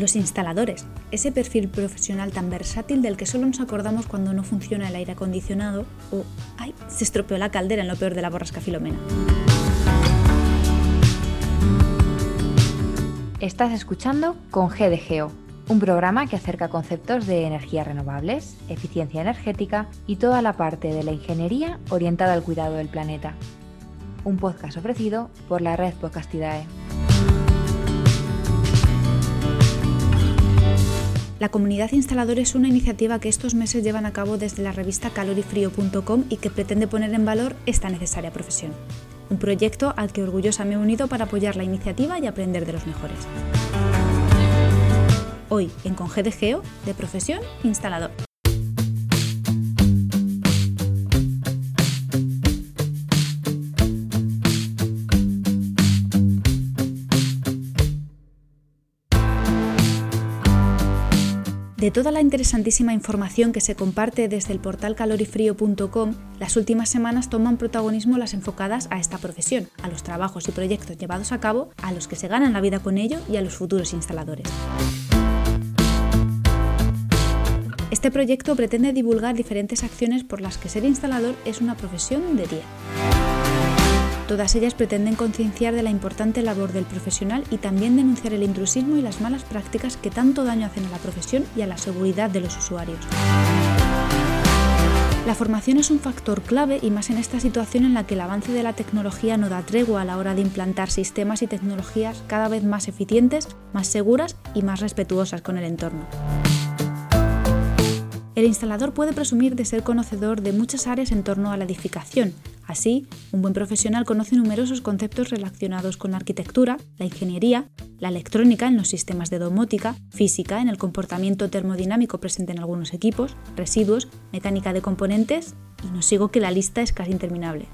Los instaladores, ese perfil profesional tan versátil del que solo nos acordamos cuando no funciona el aire acondicionado o, ¡ay! se estropeó la caldera en lo peor de la borrasca filomena. Estás escuchando con GDGO, un programa que acerca conceptos de energías renovables, eficiencia energética y toda la parte de la ingeniería orientada al cuidado del planeta. Un podcast ofrecido por la red Podcastidae. La comunidad instalador es una iniciativa que estos meses llevan a cabo desde la revista calorifrío.com y que pretende poner en valor esta necesaria profesión. Un proyecto al que orgullosa me he unido para apoyar la iniciativa y aprender de los mejores. Hoy en Con GDGO, de profesión instalador. De toda la interesantísima información que se comparte desde el portal calorifrío.com, las últimas semanas toman protagonismo las enfocadas a esta profesión, a los trabajos y proyectos llevados a cabo, a los que se ganan la vida con ello y a los futuros instaladores. Este proyecto pretende divulgar diferentes acciones por las que ser instalador es una profesión de día. Todas ellas pretenden concienciar de la importante labor del profesional y también denunciar el intrusismo y las malas prácticas que tanto daño hacen a la profesión y a la seguridad de los usuarios. La formación es un factor clave y más en esta situación en la que el avance de la tecnología no da tregua a la hora de implantar sistemas y tecnologías cada vez más eficientes, más seguras y más respetuosas con el entorno. El instalador puede presumir de ser conocedor de muchas áreas en torno a la edificación, Así, un buen profesional conoce numerosos conceptos relacionados con la arquitectura, la ingeniería, la electrónica en los sistemas de domótica, física en el comportamiento termodinámico presente en algunos equipos, residuos, mecánica de componentes y no sigo que la lista es casi interminable.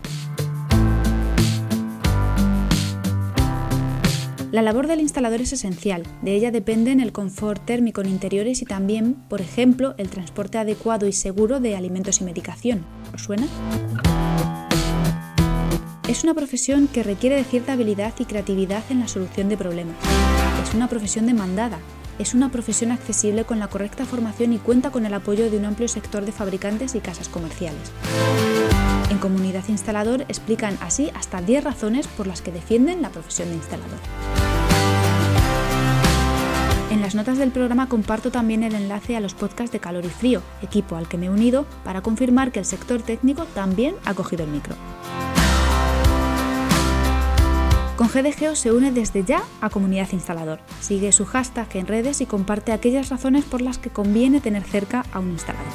La labor del instalador es esencial, de ella dependen el confort térmico en interiores y también, por ejemplo, el transporte adecuado y seguro de alimentos y medicación. ¿Os suena? Es una profesión que requiere de cierta habilidad y creatividad en la solución de problemas. Es una profesión demandada. Es una profesión accesible con la correcta formación y cuenta con el apoyo de un amplio sector de fabricantes y casas comerciales. En Comunidad Instalador explican así hasta 10 razones por las que defienden la profesión de instalador. En las notas del programa comparto también el enlace a los podcasts de Calor y Frío, equipo al que me he unido para confirmar que el sector técnico también ha cogido el micro. Con GDGO se une desde ya a Comunidad Instalador. Sigue su hashtag en redes y comparte aquellas razones por las que conviene tener cerca a un instalador.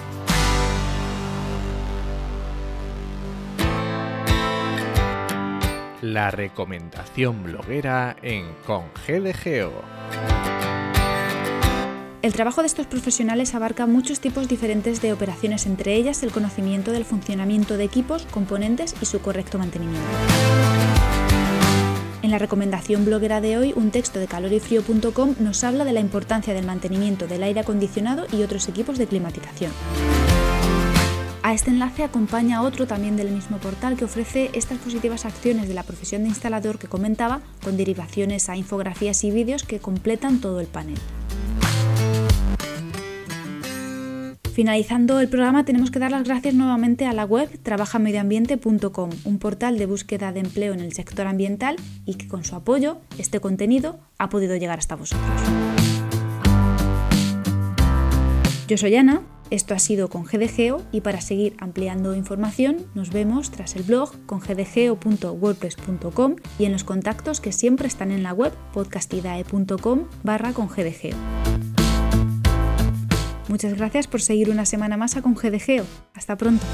La recomendación bloguera en Con GDGO. El trabajo de estos profesionales abarca muchos tipos diferentes de operaciones, entre ellas el conocimiento del funcionamiento de equipos, componentes y su correcto mantenimiento. En la recomendación bloguera de hoy, un texto de calorifrío.com nos habla de la importancia del mantenimiento del aire acondicionado y otros equipos de climatización. A este enlace acompaña otro también del mismo portal que ofrece estas positivas acciones de la profesión de instalador que comentaba, con derivaciones a infografías y vídeos que completan todo el panel. Finalizando el programa tenemos que dar las gracias nuevamente a la web trabajamedioambiente.com, un portal de búsqueda de empleo en el sector ambiental y que con su apoyo este contenido ha podido llegar hasta vosotros. Yo soy Ana, esto ha sido con GDGeo y para seguir ampliando información nos vemos tras el blog con gdgeo.wordpress.com y en los contactos que siempre están en la web podcastidae.com barra con. Muchas gracias por seguir una semana más a Congedegeo. Hasta pronto.